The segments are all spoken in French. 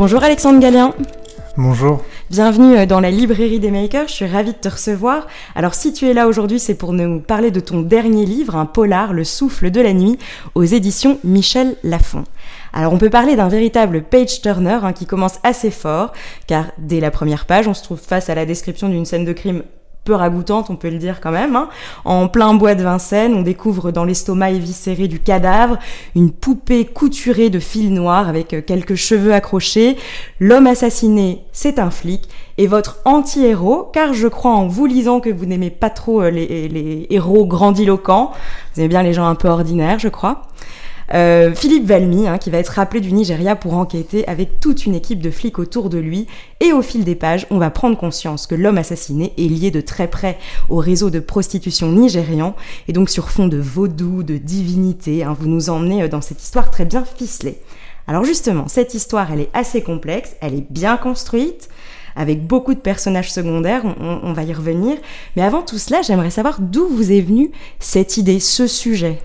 Bonjour Alexandre Gallien. Bonjour. Bienvenue euh, dans la librairie des makers, je suis ravie de te recevoir. Alors si tu es là aujourd'hui, c'est pour nous parler de ton dernier livre, un polar, Le souffle de la nuit, aux éditions Michel Lafon. Alors on peut parler d'un véritable page turner hein, qui commence assez fort, car dès la première page, on se trouve face à la description d'une scène de crime peu ragoûtante, on peut le dire quand même. Hein. En plein bois de Vincennes, on découvre dans l'estomac éviscéré du cadavre une poupée couturée de fils noirs avec euh, quelques cheveux accrochés. L'homme assassiné, c'est un flic. Et votre anti-héros, car je crois en vous lisant que vous n'aimez pas trop euh, les, les héros grandiloquents, vous aimez bien les gens un peu ordinaires, je crois. Euh, Philippe Valmy, hein, qui va être rappelé du Nigeria pour enquêter avec toute une équipe de flics autour de lui. Et au fil des pages, on va prendre conscience que l'homme assassiné est lié de très près au réseau de prostitution nigérian. Et donc sur fond de vaudou, de divinité, hein, vous nous emmenez euh, dans cette histoire très bien ficelée. Alors justement, cette histoire, elle est assez complexe, elle est bien construite avec beaucoup de personnages secondaires, on, on, va y revenir. Mais avant tout cela, j'aimerais savoir d'où vous est venue cette idée, ce sujet?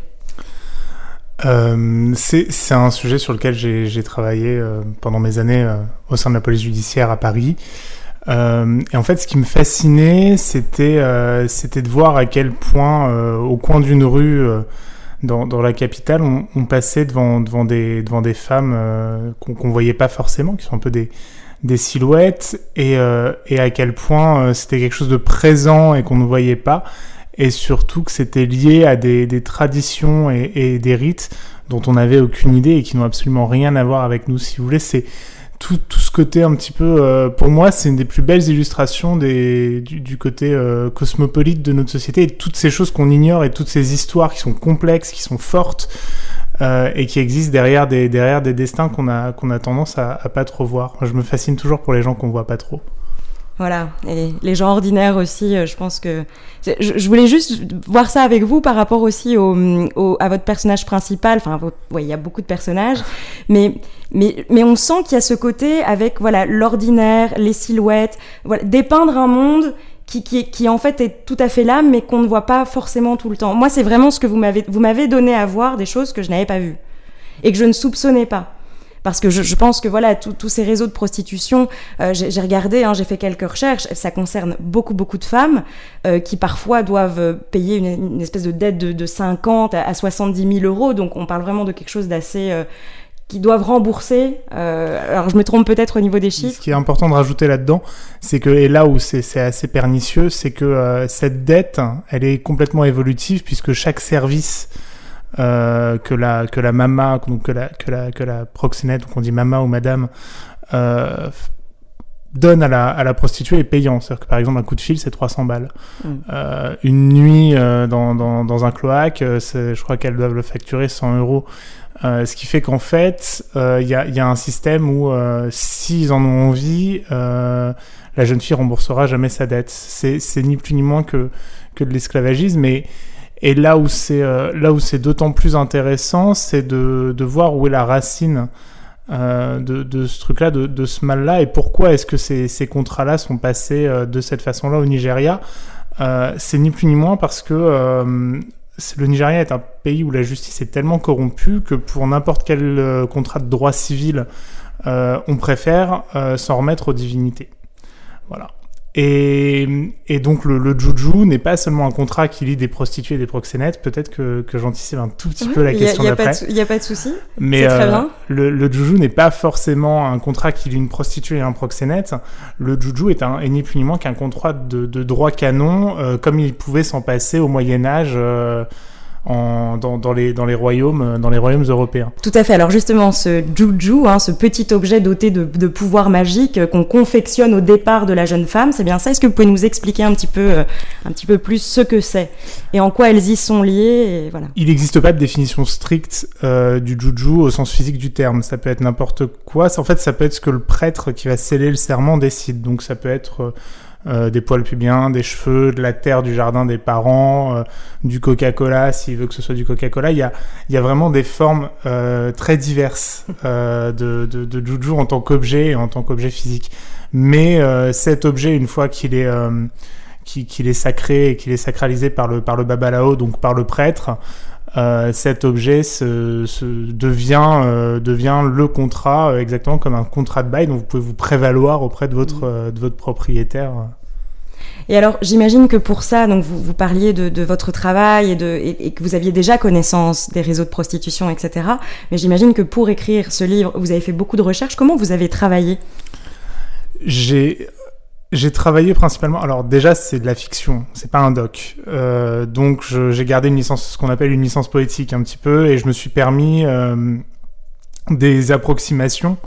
Euh, c'est un sujet sur lequel j'ai travaillé euh, pendant mes années euh, au sein de la police judiciaire à Paris. Et en fait, ce qui me fascinait, c'était de voir à quel point, au coin d'une rue dans, la capitale, on, passait devant, devant, des, femmes qu'on voyait pas forcément, qui sont un peu des, silhouettes, et, et à quel point c'était quelque chose de présent et qu'on ne voyait pas et surtout que c'était lié à des, des traditions et, des rites dont on n'avait aucune idée et qui n'ont absolument rien à voir avec nous. Si vous voulez, c'est tout, tout, ce côté un petit peu, euh, pour moi, c'est une des plus belles illustrations des, du, côté euh, cosmopolite de notre société et toutes ces choses qu'on ignore et toutes ces histoires qui sont complexes, qui sont fortes euh, et qui existent derrière des, derrière des destins qu'on a, qu'on a tendance à, à pas trop voir. Je me fascine toujours pour les gens qu'on voit pas trop. Voilà, et les gens ordinaires aussi, euh, je pense que... Je, voulais juste voir ça avec vous par rapport aussi au, au à votre personnage principal. Enfin, ouais, il y a beaucoup de personnages, mais, mais, mais on sent qu'il y a ce côté avec voilà l'ordinaire, les silhouettes, voilà, dépeindre un monde qui, qui, qui en fait est tout à fait là, mais qu'on ne voit pas forcément tout le temps. Moi, c'est vraiment ce que vous m'avez vous m'avez donné à voir, des choses que je n'avais pas vues et que je ne soupçonnais pas parce que je, je pense que voilà tous ces réseaux de prostitution, euh, j'ai regardé, hein, j'ai fait quelques recherches, ça concerne beaucoup beaucoup de femmes euh, qui parfois doivent payer une, une espèce de dette de, de 50 à 70 000 euros, donc on parle vraiment de quelque chose d'assez euh, qui doivent rembourser. Euh, alors je me trompe peut-être au niveau des chiffres. Ce qui est important de rajouter là-dedans, c'est que et là où c'est assez pernicieux, c'est que euh, cette dette, elle est complètement évolutive puisque chaque service euh, que la que la mama donc que la que la que la proxénète donc on dit mama ou madame euh, donne à la, à la prostituée est payant. C'est-à-dire que par exemple un coup de fil c'est 300 balles. Mm. Euh, une nuit euh, dans, dans, dans, un cloaque, euh, je crois qu'elles doivent le facturer 100 euros. Euh, ce qui fait qu'en fait, il euh, y, a, y, a, un système où s'ils en ont envie, la jeune fille remboursera jamais sa dette. C'est ni plus ni moins que, que de l'esclavagisme. Mais et là où c'est euh, là où c'est d'autant plus intéressant, c'est de, de voir où est la racine euh, de, de ce truc-là, de, de ce mal-là, et pourquoi est-ce que ces, ces contrats-là sont passés euh, de cette façon-là au Nigeria. C'est ni plus ni moins parce que le Nigeria est un pays où la justice est tellement corrompue que pour n'importe quel contrat de droit civil, on préfère s'en remettre aux divinités. Voilà. Et, et, donc le, le juju n'est pas seulement un contrat qui lie des prostituées et des proxénètes. Peut-être que, que j'anticipe un tout petit peu la question d'après. Il n'y a pas de souci. Mais très euh, bien. le, le juju n'est pas forcément un contrat qui lie une prostituée et un proxénète. Le juju est, un, est ni plus ni moins qu'un contrat de, de, droit canon, euh, comme il pouvait s'en passer au Moyen Âge. En, dans, dans, les, dans, les royaumes, euh, dans les royaumes européens. Tout à fait. Alors justement, ce juju, hein, ce petit objet doté de, de pouvoirs magiques euh, qu'on confectionne au départ de la jeune femme, c'est bien ça Est-ce que vous pouvez nous expliquer un petit peu, euh, un petit peu plus ce que c'est et en quoi elles y sont liées et voilà. Il n'existe pas de définition stricte euh, du juju au sens physique du terme. Ça peut être n'importe quoi. En fait, ça peut être ce que le prêtre qui va sceller le serment décide. Donc ça peut être euh, des poils pubiens, des cheveux, de la terre du jardin des parents, euh, du Coca-Cola, s'il veut que ce soit du Coca-Cola. Il y a, y a vraiment des formes euh, très diverses euh, de, de, de juju en tant qu'objet et en tant qu'objet physique. Mais euh, cet objet, une fois qu'il est qu'il est sacré et qu'il est sacralisé par le par le babalao, donc par le prêtre, cet objet se, devient, devient le contrat, exactement comme un contrat de bail dont vous pouvez vous prévaloir auprès de votre, mmh. de votre propriétaire. Et alors, j'imagine que pour ça, donc vous, vous parliez de, de, votre travail et, de, et, que vous aviez déjà connaissance des réseaux de prostitution, etc. Mais j'imagine que pour écrire ce livre, vous avez fait beaucoup de recherches. Comment vous avez travaillé? J'ai j'ai travaillé principalement. Alors déjà, c'est de la fiction, c'est pas un doc. Euh, donc j'ai gardé une licence, ce qu'on appelle une licence poétique un petit peu, et je me suis permis euh, des approximations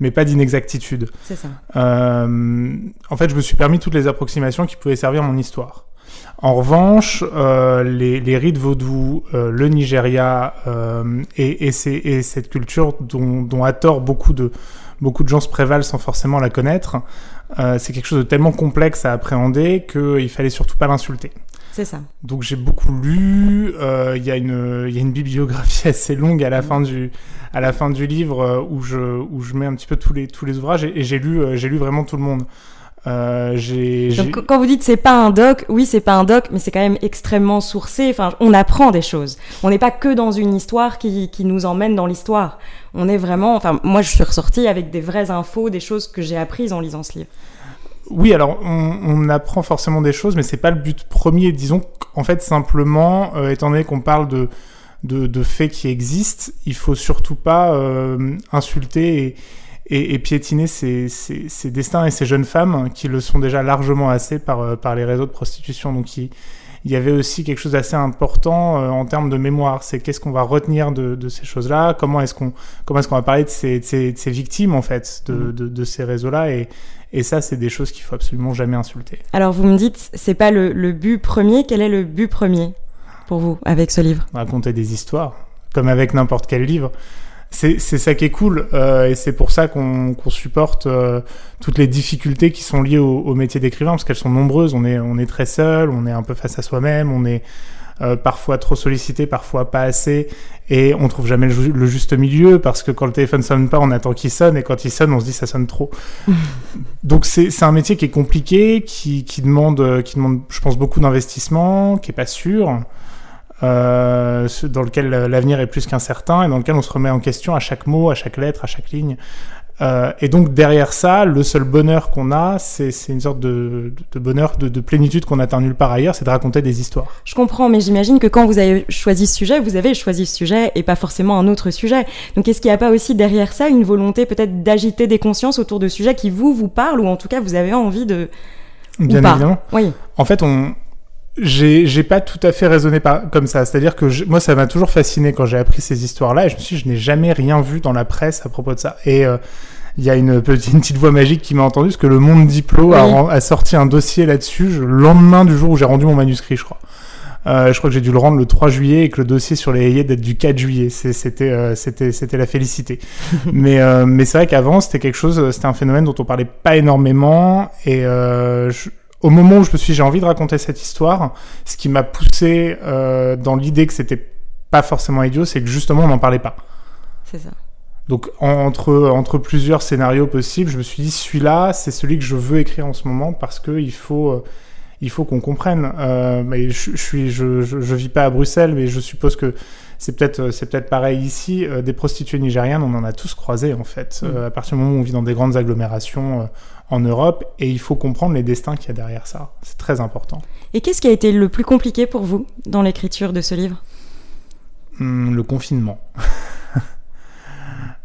mais pas d'inexactitude. C'est ça. Euh, en fait, je me suis permis toutes les approximations qui pouvaient servir mon histoire. En revanche, les, les, rites vaudous, le Nigeria et, et, et, cette culture dont, dont, à tort beaucoup de, beaucoup de gens se prévalent sans forcément la connaître, euh, c'est quelque chose de tellement complexe à appréhender qu'il fallait surtout pas l'insulter. C'est ça. Donc j'ai beaucoup lu. Euh, il y, y, a une bibliographie assez longue à la fin du, à la fin du livre euh, où je, où je mets un petit peu tous les, tous les ouvrages et, j'ai lu, euh, j'ai lu vraiment tout le monde. Euh, Donc quand vous dites c'est pas un doc, oui c'est pas un doc, mais c'est quand même extrêmement sourcé. Enfin, on apprend des choses. On n'est pas que dans une histoire qui, qui nous emmène dans l'histoire. On est vraiment. Enfin, moi je suis ressortie avec des vraies infos, des choses que j'ai apprises en lisant ce livre. Oui, alors on, on, apprend forcément des choses, mais c'est pas le but premier. Disons qu'en fait simplement, euh, étant donné qu'on parle de, de, de, faits qui existent, il faut surtout pas euh, insulter et, et, et piétiner ces, ces, ces, destins et ces jeunes femmes qui le sont déjà largement assez par, euh, par les réseaux de prostitution. Donc il, il y avait aussi quelque chose d'assez important euh, en termes de mémoire. C'est qu'est-ce qu'on va retenir de, de ces choses-là? Comment est-ce qu'on comment est-ce qu'on va parler de ces, de ces, de ces victimes en fait de, de, de ces réseaux-là? Et, et ça, c'est des choses qu'il faut absolument jamais insulter. Alors vous me dites, c'est pas le, le but premier. Quel est le but premier pour vous avec ce livre? Raconter des histoires, comme avec n'importe quel livre c'est ça qui est cool euh, et c'est pour ça qu'on qu supporte euh, toutes les difficultés qui sont liées au, au métier d'écrivain parce qu'elles sont nombreuses. On est, on est très seul, on est un peu face à soi-même, on est euh, parfois trop sollicité, parfois pas assez et on trouve jamais le, ju le, juste milieu parce que quand le téléphone sonne pas, on attend qu'il sonne et quand il sonne, on se dit ça sonne trop. Donc c'est un métier qui est compliqué, qui, qui demande, qui demande, je pense, beaucoup d'investissement, qui est pas sûr euh, dans lequel l'avenir est plus qu'incertain et dans lequel on se remet en question à chaque mot, à chaque lettre, à chaque ligne. Euh, et donc derrière ça, le seul bonheur qu'on a, c'est une sorte de, de bonheur, de, de plénitude qu'on atteint nulle part ailleurs, c'est de raconter des histoires. Je comprends, mais j'imagine que quand vous avez choisi ce sujet, vous avez choisi ce sujet et pas forcément un autre sujet. Donc est-ce qu'il n'y a pas aussi derrière ça une volonté peut-être d'agiter des consciences autour de sujets qui vous, vous parlent ou en tout cas vous avez envie de... Bien évidemment. Oui. En fait, on, j'ai pas tout à fait raisonné par, comme ça. C'est-à-dire que je, moi, ça m'a toujours fasciné quand j'ai appris ces histoires-là. Et je me suis dit, je n'ai jamais rien vu dans la presse à propos de ça. Et euh, il y a une petite, une petite voix magique qui m'a entendu, parce que le Monde Diplo oui. a, a, sorti un dossier là-dessus le lendemain du jour où j'ai rendu mon manuscrit, je crois. Euh, je crois que j'ai dû le rendre le 3 juillet et que le dossier sur les hayers date du 4 juillet. C'était euh, c'était c'était la félicité. mais euh, mais c'est vrai qu'avant c'était quelque chose, c'était un phénomène dont on parlait pas énormément et euh, je, au moment où je me suis dit j'ai envie de raconter cette histoire, ce qui m'a poussé euh, dans l'idée que c'était pas forcément idiot, c'est que justement on n'en parlait pas. C'est ça. Donc entre entre plusieurs scénarios possibles, je me suis dit celui-là, c'est celui que je veux écrire en ce moment parce que il faut euh, il faut qu'on comprenne. Euh, mais je, je suis je, je, je vis pas à Bruxelles, mais je suppose que c'est peut-être c'est peut-être pareil ici. Euh, des prostituées nigérianes, on en a tous croisé en fait. Mmh. Euh, à partir du moment où on vit dans des grandes agglomérations en Europe, et il faut comprendre les destins qu'il y a derrière ça. C'est très important. Et qu'est-ce qui a été le plus compliqué pour vous dans l'écriture de ce livre? Mmh, Le confinement.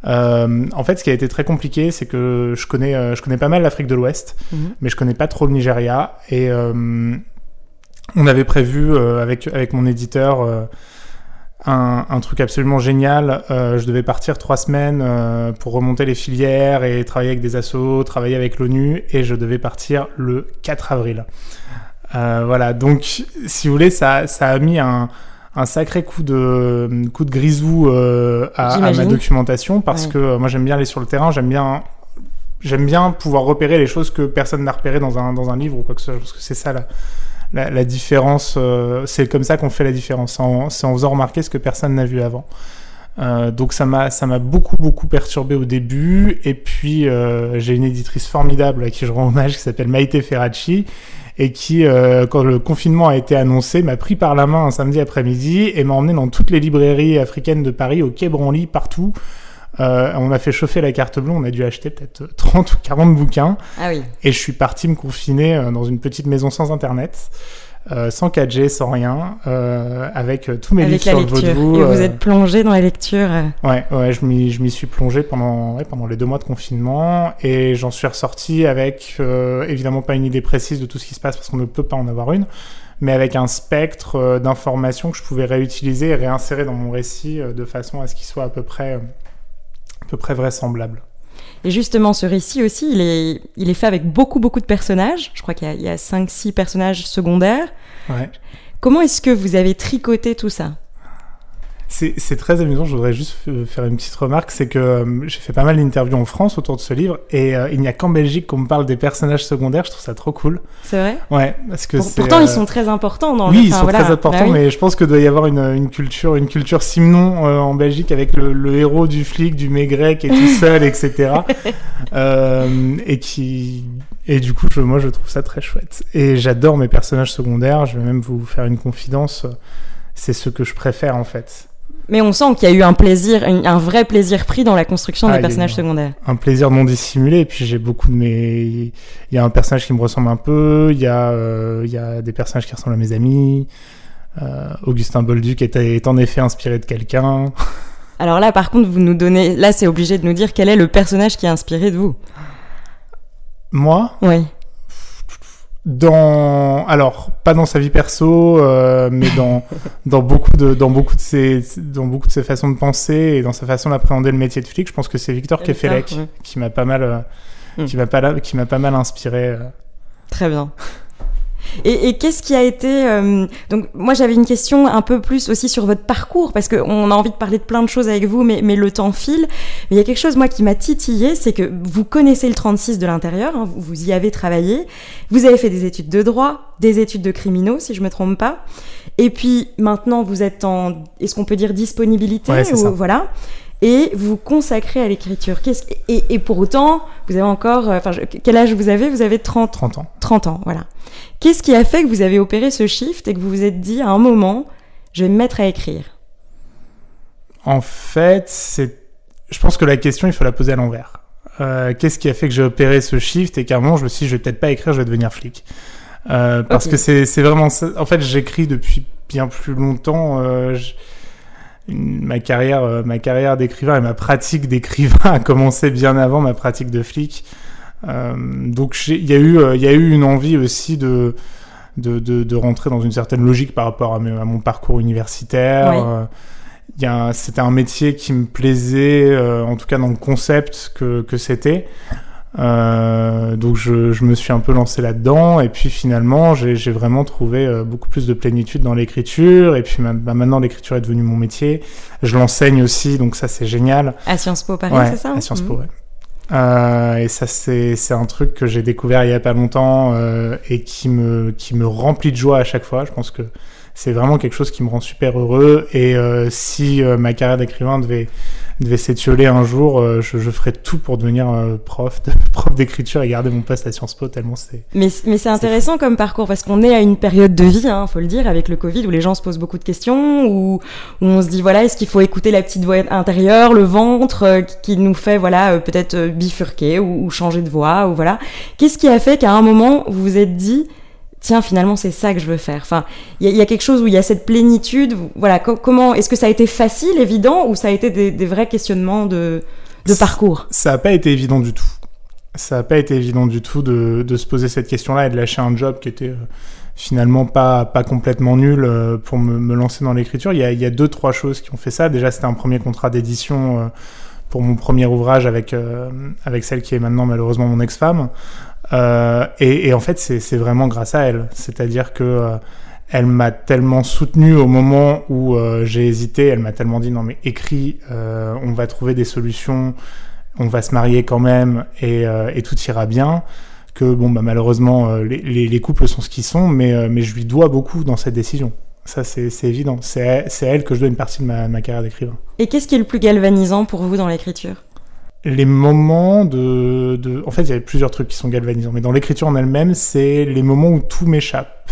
Euh, en fait, ce qui a été très compliqué, c'est que je connais, euh, je connais pas mal l'Afrique de l'Ouest, mmh. mais je connais pas trop le Nigeria. Et euh, on avait prévu avec avec mon éditeur un, un, truc absolument génial. Euh, je devais partir trois semaines euh, pour remonter les filières et travailler avec des assos, travailler avec l'ONU, et je devais partir le 4 avril. Euh, voilà, donc si vous voulez, ça, ça a mis un, un sacré coup de, coup de grisou à, à, ma documentation parce ouais. que moi j'aime bien aller sur le terrain, j'aime bien j'aime bien pouvoir repérer les choses que personne n'a repérées dans un, dans un livre ou quoi que ce soit, parce que c'est ça là la, différence, euh, c'est comme ça qu'on fait la différence, c'est en, en, faisant remarquer ce que personne n'a vu avant. Euh, donc ça m'a beaucoup beaucoup perturbé au début et puis euh, j'ai une éditrice formidable à qui je rends hommage qui s'appelle Maïté Ferracci et qui, quand le confinement a été annoncé, m'a pris par la main un samedi après-midi et m'a emmené dans toutes les librairies africaines de Paris, au Quai Branly, partout. Euh, on a fait chauffer la carte bleue, on a dû acheter peut-être 30 ou 40 bouquins. Ah oui. Et je suis parti me confiner euh, dans une petite maison sans internet. Euh, sans 4G, sans rien, euh, avec tous mes Avec livres la sur le. Vaudevou. Et vous êtes plongé dans la lecture. Ouais, ouais, je m'y, suis plongé pendant, ouais, pendant les deux mois de confinement et j'en suis ressorti avec évidemment pas une idée précise de tout ce qui se passe parce qu'on ne peut pas en avoir une, mais avec un spectre d'informations que je pouvais réutiliser et réinsérer dans mon récit de façon à ce qu'il soit à peu près, peu près vraisemblable. Et justement, ce récit aussi, il est, il est fait avec beaucoup, beaucoup de personnages. Je crois qu'il y a, a 5-6 personnages secondaires. Ouais. Comment est-ce que vous avez tricoté tout ça? C'est, très amusant, je voudrais juste faire une petite remarque, c'est que euh, j'ai fait pas mal d'interviews en France autour de ce livre et euh, il n'y a qu'en Belgique qu'on me parle des personnages secondaires, je trouve ça trop cool. C'est vrai? Ouais, parce que Pour- Pourtant, euh, ils sont très importants dans Oui, ils sont voilà. très importants, Bah oui. mais je pense que doit y avoir une, une culture, une culture Simon euh, en Belgique avec le, le héros du flic, du maigret qui est tout seul, etc. Euh, et qui, et du coup, je, moi, je trouve ça très chouette. Et j'adore mes personnages secondaires. Je vais même vous faire une confidence. C'est ce que je préfère en fait. Mais on sent qu'il y a eu un plaisir, un, vrai plaisir pris dans la construction Ah, des personnages secondaires. un plaisir non dissimulé. Et puis j'ai beaucoup de mes. Il y a un personnage qui me ressemble un peu. Il y a, euh, il y a des personnages qui ressemblent à mes amis. Euh, Augustin Bolduc est, est en effet inspiré de quelqu'un. Alors là, par contre, vous nous donnez... Là, c'est obligé de nous dire quel est le personnage qui est inspiré de vous. Moi, Oui. Dans alors pas dans sa vie perso, euh, mais dans dans beaucoup de dans beaucoup de ses dans beaucoup de ses façons de penser et dans sa façon d'appréhender le métier de flic, je pense que c'est Victor Kefelec ouais. qui m'a pas mal euh, qui m'a pas qui m'a pas mal inspiré. euh. Très bien. Et, et qu'est-ce qui a été euh, donc moi j'avais une question un peu plus aussi sur votre parcours parce qu'on a envie de parler de plein de choses avec vous mais, mais le temps file. Mais il y a quelque chose moi qui m'a titillé c'est que vous connaissez le 36 de l'intérieur hein, vous, vous y avez travaillé vous avez fait des études de droit des études de criminaux si je me trompe pas et puis maintenant vous êtes en est-ce qu'on peut dire disponibilité Ouais, ou voilà et vous consacrez à l'écriture Qu'est-ce- et, et pour autant vous avez encore euh, enfin je- quel âge vous avez? Vous avez 30 30 ans. 30 ans, voilà. Qu'est-ce qui a fait que vous avez opéré ce shift et que vous vous êtes dit à un moment, je vais me mettre à écrire? En fait, c'est je pense que la question il faut la poser à l'envers. Euh, Qu'est-ce qui a fait que j'ai opéré ce shift et qu'à un moment je me suis dit je vais peut-être pas écrire, je vais devenir flic. Euh, parce que c'est c'est vraiment ça. En fait, j'écris depuis bien plus longtemps. euh, je- une- ma carrière, euh, ma carrière d'écrivain et ma pratique d'écrivain a commencé bien avant ma pratique de flic. Euh, donc j'ai- il y a eu, euh, il y a eu une envie aussi de de, de, de rentrer dans une certaine logique par rapport à, mon parcours universitaire. Oui. C'était un métier qui me plaisait, en tout cas dans le concept que, que c'était. Euh, donc je, je me suis un peu lancé là-dedans et puis finalement j'ai j'ai vraiment trouvé euh, beaucoup plus de plénitude dans l'écriture et puis bah, maintenant l'écriture est devenue mon métier. Je l'enseigne aussi donc ça c'est génial. À Sciences Po Paris, Ouais, c'est ça à Sciences Po, Mhm. ouais. Euh, et ça, c'est c'est un truc que j'ai découvert il y a pas longtemps euh, et qui me, qui me remplit de joie à chaque fois. Je pense que c'est vraiment quelque chose qui me rend super heureux. Et euh, si euh, ma carrière d'écrivain devait, devait s'étioler un jour, euh, je, je ferais tout pour devenir prof de- prof d'écriture et garder mon poste à Sciences Po tellement c'est. Mais, mais c'est intéressant comme parcours parce qu'on est à une période de vie, hein, faut le dire, avec le Covid où les gens se posent beaucoup de questions, où, où on se dit voilà, est-ce qu'il faut écouter la petite voix intérieure, le ventre qui- nous fait voilà peut-être bifurquer ou, ou changer de voix ou voilà. Qu'est-ce qui a fait qu'à un moment vous vous êtes dit tiens finalement c'est ça que je veux faire. Enfin, il y, a- il y a quelque chose où il y a cette plénitude. Voilà, co- comment est-ce que ça a été facile, évident, ou ça a été des, des vrais questionnements de, de parcours? Ça n'a pas été évident du tout. Ça n'a pas été évident du tout de, de se poser cette question-là et de lâcher un job qui était euh, finalement pas, pas complètement nul euh, pour me, me lancer dans l'écriture. Il y, a, il y a deux, trois choses qui ont fait ça. Déjà, c'était un premier contrat d'édition euh, pour mon premier ouvrage avec, euh, avec celle qui est maintenant malheureusement mon ex-femme. Euh, et, en fait, c'est vraiment grâce à elle. C'est-à-dire que euh, elle m'a tellement soutenu au moment où euh, j'ai hésité. Elle m'a tellement dit non mais écris, on va trouver des solutions, on va se marier quand même et, tout ira bien. Que bon bah malheureusement les, les, les couples sont ce qu'ils sont, mais je lui dois beaucoup dans cette décision. Ça c'est évident. C'est à- elle que je dois une partie de ma carrière d'écrivain. Et qu'est-ce qui est le plus galvanisant pour vous dans l'écriture? Les moments de, de... En fait, il y avait plusieurs trucs qui sont galvanisants, mais dans l'écriture en elle-même, c'est les moments où tout m'échappe.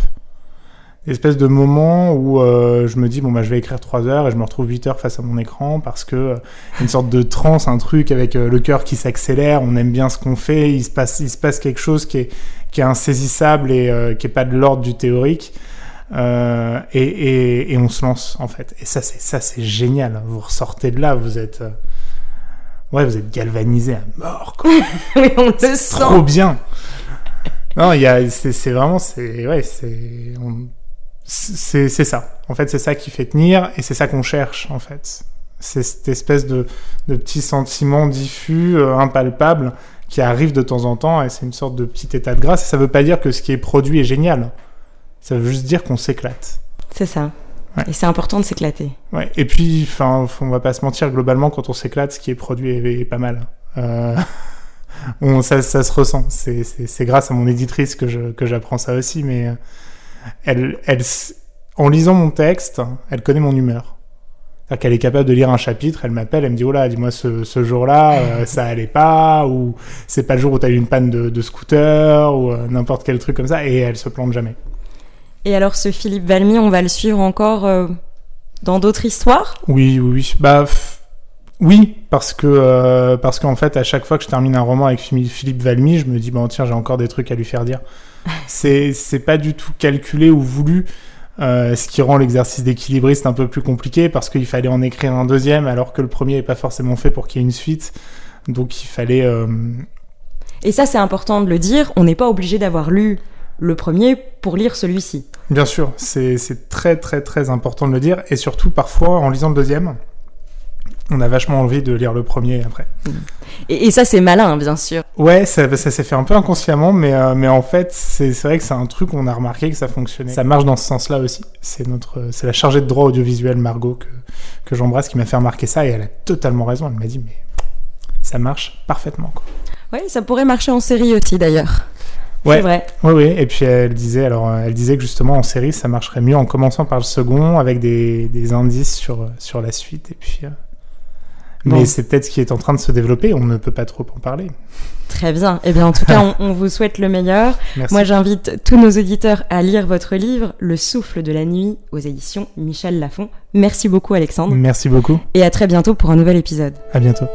Espèce de moments où euh, je me dis, bon, bah, je vais écrire 3 heures et je me retrouve 8 heures face à mon écran parce que euh, une sorte de transe, un truc avec euh, le cœur qui s'accélère, on aime bien ce qu'on fait, il se passe, il se passe quelque chose qui est, qui est insaisissable et qui est pas de l'ordre du théorique. Et, et, et, on se lance en fait. Et ça, c'est ça, c'est génial. Vous ressortez de là, vous êtes, ouais, vous êtes galvanisé à mort. Quoi. oui, on le sent. Trop bien. Non, il y a, c'est, vraiment, c'est, ouais, c'est, c'est ça. En fait, c'est ça qui fait tenir, et c'est ça qu'on cherche en fait. C'est cette espèce de, de petit sentiment diffus, euh, impalpable, qui arrive de temps en temps, et c'est une sorte de petit état de grâce. Et ça veut pas dire que ce qui est produit est génial. Ça veut juste dire qu'on s'éclate. C'est ça. Ouais. Et c'est important de s'éclater. Ouais. Et puis, enfin, on va pas se mentir, globalement, quand on s'éclate, ce qui est produit est, est pas mal. Euh, on, ça, ça se ressent. C'est, grâce à mon éditrice que, j'apprends ça aussi, mais euh, elle, en lisant mon texte, elle connaît mon humeur. C'est-à-dire qu'elle est capable de lire un chapitre, elle m'appelle, elle me dit oh là, dis-moi ce, ce jour-là, euh, ça allait pas, ou c'est pas le jour où t'as eu une panne de, de scooter, ou euh, n'importe quel truc comme ça, et elle se plante jamais. Et alors, ce Philippe Valmy, on va le suivre encore euh, dans d'autres histoires? Oui, oui, oui. Bah, f- oui, parce que euh, parce qu'en fait, à chaque fois que je termine un roman avec Philippe Valmy, je me dis bon tiens, j'ai encore des trucs à lui faire dire. c'est c'est pas du tout calculé ou voulu. euh, ce qui rend l'exercice d'équilibriste un peu plus compliqué parce qu'il fallait en écrire un deuxième alors que le premier n'est pas forcément fait pour qu'il y ait une suite. Donc il fallait. euh, Et ça, c'est important de le dire. On n'est pas obligé d'avoir lu le premier pour lire celui-ci. Bien sûr, c'est très très très important de le dire et surtout parfois en lisant le deuxième, on a vachement envie de lire le premier après. Et, et ça, c'est malin, bien sûr. Ouais, ça, ça s'est fait un peu inconsciemment, mais, euh, mais en fait, c'est c'est vrai que c'est un truc qu'on a remarqué que ça fonctionnait. Ça marche dans ce sens-là aussi. C'est notre, c'est la chargée de droit audiovisuel Margot que, que j'embrasse qui m'a fait remarquer ça et elle a totalement raison. Elle m'a dit mais ça marche parfaitement quoi. Oui, ça pourrait marcher en série aussi, d'ailleurs. Ouais. C'est vrai. Oui, oui. Et puis elle disait, alors, euh, elle disait que justement en série, ça marcherait mieux en commençant par le second avec des, des indices sur, sur la suite. Et puis, euh, Bon. mais c'est peut-être ce qui est en train de se développer. On ne peut pas trop en parler. Très bien. Eh bien, en tout cas, on, on vous souhaite le meilleur. Merci. Moi, j'invite tous nos auditeurs à lire votre livre, Le souffle de la nuit, aux éditions Michel Lafon. Merci beaucoup, Alexandre. Merci beaucoup. Et à très bientôt pour un nouvel épisode. À bientôt.